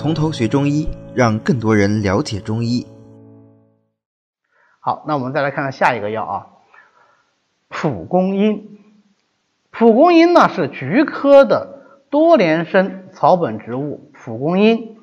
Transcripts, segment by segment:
从头学中医，让更多人了解中医。好，那我们再来看看下一个药啊，蒲公英。蒲公英呢是菊科的多年生草本植物，蒲公英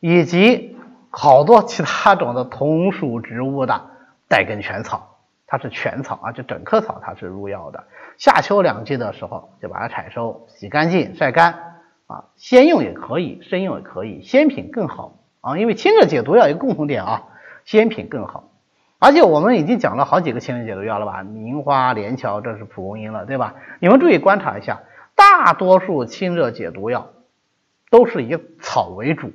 以及好多其他种的同属植物的带根全草，它是全草啊，就整棵草它是入药的。夏秋两季的时候就把它采收、洗干净、晒干啊，鲜用也可以，生用也可以，鲜品更好啊，因为清热解毒药一个共同点啊，鲜品更好。而且我们已经讲了好几个清热解毒药了吧？名花、连翘，这是蒲公英了，对吧？你们注意观察一下，大多数清热解毒药都是以草为主，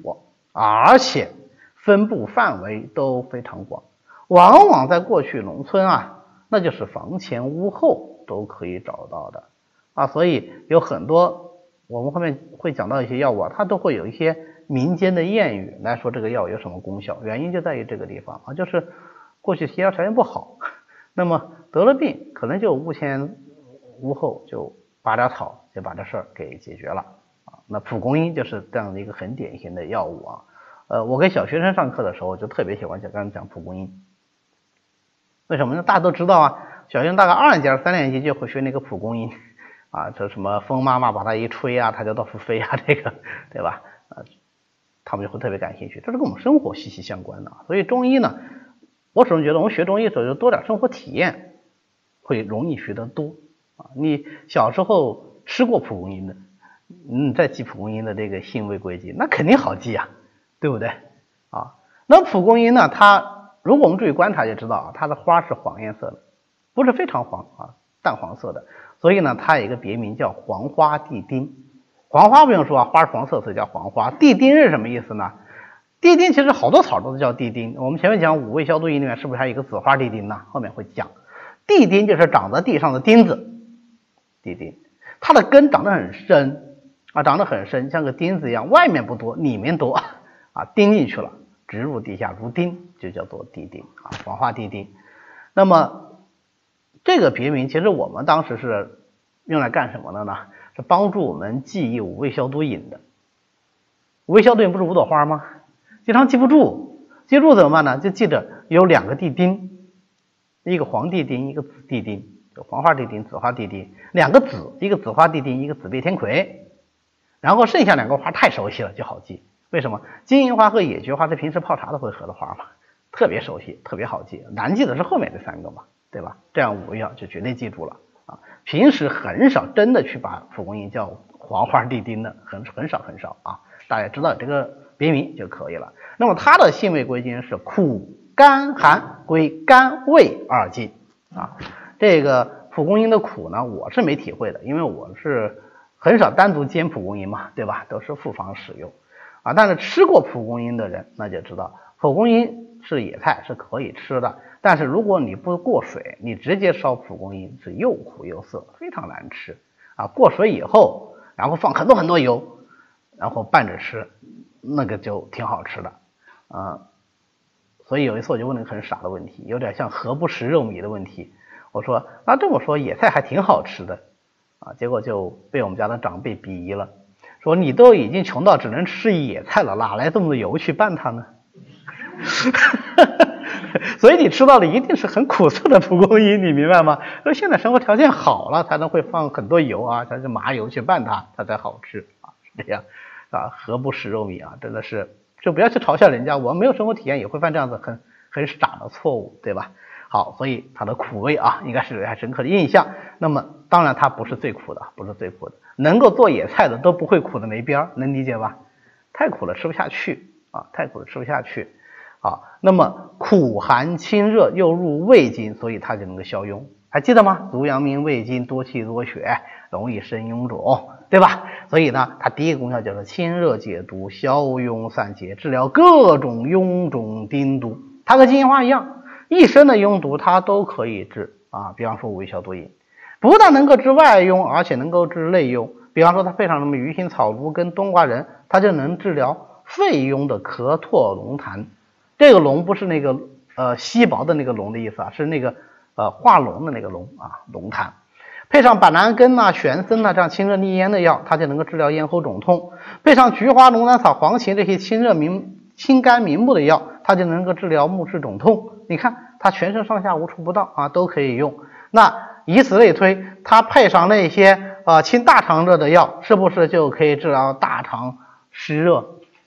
而且分布范围都非常广。往往在过去农村啊，那就是房前屋后都可以找到的啊。所以有很多我们后面会讲到一些药物，啊，它都会有一些民间的谚语来说这个药有什么功效。原因就在于这个地方啊，就是。过去医疗条件不好，那么得了病，可能就屋前屋后就拔点草，就把这事儿给解决了啊。那蒲公英就是这样的一个很典型的药物啊。呃，我给小学生上课的时候就特别喜欢讲，刚才讲蒲公英，为什么呢？大家都知道啊，小学生大概二年级、三年级就会学那个蒲公英啊，这什么风妈妈把它一吹啊，它就到处飞啊，这个对吧？啊，他们就会特别感兴趣，这是跟我们生活息息相关的。所以中医呢。我始终觉得，我们学中医的时候就多点生活体验，会容易学得多啊。你小时候吃过蒲公英的，你再记蒲公英的这个性味归经，那肯定好记呀，对不对啊？那蒲公英呢，它如果我们注意观察就知道啊，它的花是黄颜色的，不是非常黄啊，淡黄色的。所以呢，它有一个别名叫黄花地丁。黄花不用说啊，花是黄色，所以叫黄花。地丁是什么意思呢？地丁其实好多草都叫地丁，我们前面讲五味消毒饮里面是不是还有一个紫花地丁呢？后面会讲，地丁就是长在地上的钉子，地丁，它的根长得很深啊，长得很深，像个钉子一样，外面不多，里面多啊，钉进去了，植入地下如钉，就叫做地丁啊，黄花地丁。那么这个别名其实我们当时是用来干什么的呢？是帮助我们记忆五味消毒饮的。五味消毒饮不是五朵花吗？经常记不住，记住怎么办呢？就记着有两个地丁，一个黄地丁，一个紫地丁，就黄花地丁、紫花地丁，两个紫，一个紫花地丁，一个紫背天葵。然后剩下两个花太熟悉了，就好记。为什么？金银花和野菊花是平时泡茶都会喝的花嘛，特别熟悉，特别好记。难记的是后面这三个嘛，对吧？这样五味药就绝对记住了啊。平时很少真的去把蒲公英叫黄花地丁的，很很少很少啊。大家知道这个别名就可以了。那么它的性味归经是苦、甘、寒，归肝、胃二经啊。这个蒲公英的苦呢，我是没体会的，因为我是很少单独煎蒲公英嘛，对吧？都是复方使用啊。但是吃过蒲公英的人那就知道，蒲公英是野菜，是可以吃的。但是如果你不过水，你直接烧蒲公英是又苦又涩，非常难吃啊。过水以后，然后放很多很多油，然后拌着吃，那个就挺好吃的。啊，所以有一次我就问了个很傻的问题，有点像何不食肉糜的问题。我说，那这么说野菜还挺好吃的啊，结果就被我们家的长辈鄙夷了，说你都已经穷到只能吃野菜了，哪来这么多油去拌它呢？所以你吃到的一定是很苦涩的蒲公英，你明白吗？说现在生活条件好了，才能会放很多油啊，才是麻油去拌它，它才好吃啊，是这样啊，何不食肉糜啊，真的是。就不要去嘲笑人家，我们没有生活体验也会犯这样子很很傻的错误，对吧？好，所以它的苦味啊，应该是留下深刻的印象。那么当然它不是最苦的，不是最苦的，能够做野菜的都不会苦的没边儿，能理解吧？太苦了吃不下去啊，太苦了吃不下去。好，那么苦寒清热又入胃经，所以它就能够消痈，还记得吗？足阳明胃经多气多血，容易生臃肿。对吧？所以呢，它第一个功效叫做清热解毒、消痈散结、治疗各种臃肿丁毒。它和金银花一样，一身的臃毒它都可以治啊。比方说五味消毒饮，不但能够治外痈，而且能够治内痈。比方说它配上什么鱼腥草芦跟冬瓜仁，它就能治疗肺痈的咳唾龙痰。这个龙不是那个呃稀薄的那个龙的意思啊，是那个呃化脓的那个脓啊，龙痰。配上板蓝根呐、玄参呐这样清热利咽的药，它就能够治疗咽喉肿痛；配上菊花、龙胆草、黄芩这些清热明、清肝明目的药，它就能够治疗目视肿痛。你看，它全身上下无处不到啊，都可以用。那以此类推，它配上那些呃清大肠热的药，是不是就可以治疗大肠湿热，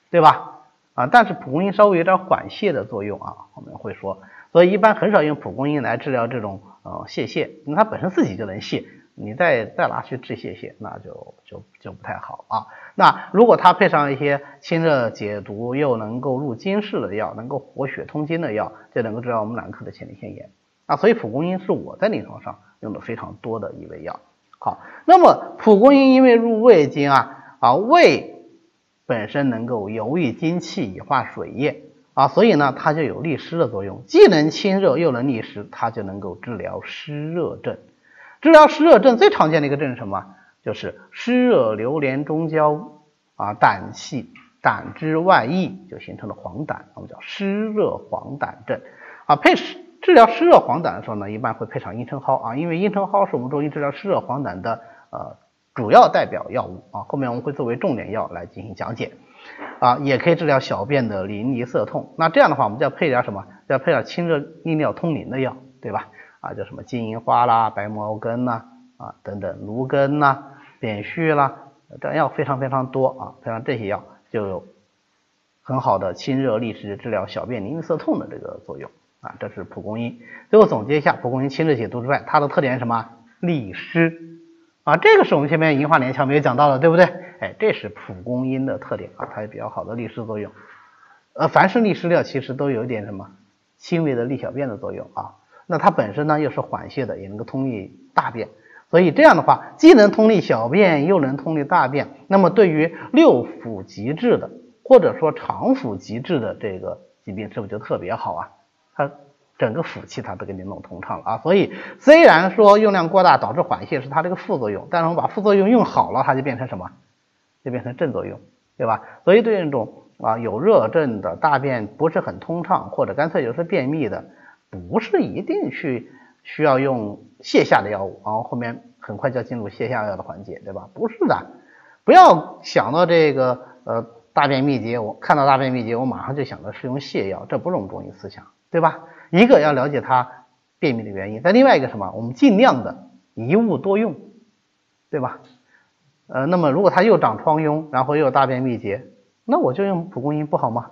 对吧？啊，但是蒲公英稍微有点缓泻的作用啊，我们会说，所以一般很少用蒲公英来治疗这种呃泄泻，因为它本身自己就能泻，你再再拿去治泄泻，那就就就不太好啊。那如果它配上一些清热解毒又能够入经室的药，能够活血通经的药，就能够治疗我们男科的前列腺炎啊。所以蒲公英是我在临床上用的非常多的一味药。好，那么蒲公英因为入胃经啊啊胃。本身能够游于精气以化水液啊，所以呢，它就有利湿的作用，既能清热又能利湿，它就能够治疗湿热症。治疗湿热症最常见的一个症是什么？就是湿热流连中焦啊，胆气胆汁外溢，就形成了黄疸，我们叫湿热黄疸症啊。配治疗湿热黄疸的时候呢，一般会配上茵陈蒿啊，因为茵陈蒿是我们中医治疗湿热黄疸的呃。主要代表药物啊，后面我们会作为重点药来进行讲解啊，也可以治疗小便的淋漓涩痛。那这样的话，我们就要配点什么？要配点清热利尿通淋的药，对吧？啊，叫什么金银花啦、白茅根呐啊等等，芦根呐、扁蓄啦，这药非常非常多啊，配上这些药就有很好的清热利湿、治疗小便淋漓涩痛的这个作用啊。这是蒲公英。最后总结一下，蒲公英清热解毒之外，它的特点是什么？利湿。啊，这个是我们前面银花连翘没有讲到的，对不对？哎，这是蒲公英的特点啊，它有比较好的利湿作用。呃，凡是利湿料其实都有一点什么轻微的利小便的作用啊。那它本身呢又是缓泻的，也能够通利大便，所以这样的话既能通利小便，又能通利大便。那么对于六腑极滞的或者说肠腑极滞的这个疾病，是不是就特别好啊？它。整个腑气它都给你弄通畅了啊，所以虽然说用量过大导致缓泻是它这个副作用，但是我们把副作用用好了，它就变成什么？就变成正作用，对吧？所以对那种啊有热症的大便不是很通畅，或者干脆就是便秘的，不是一定去需要用泻下的药物，然后后面很快就要进入泻下药的环节，对吧？不是的，不要想到这个呃大便秘结，我看到大便秘结，我马上就想到是用泻药，这不是我们中医思想，对吧？一个要了解它便秘的原因，但另外一个什么？我们尽量的一物多用，对吧？呃，那么如果它又长疮痈，然后又有大便秘结，那我就用蒲公英不好吗？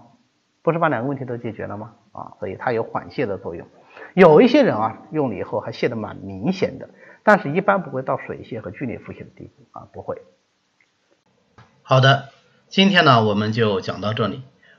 不是把两个问题都解决了吗？啊，所以它有缓泻的作用。有一些人啊，用了以后还泻的蛮明显的，但是一般不会到水泻和剧烈腹泻的地步啊，不会。好的，今天呢我们就讲到这里。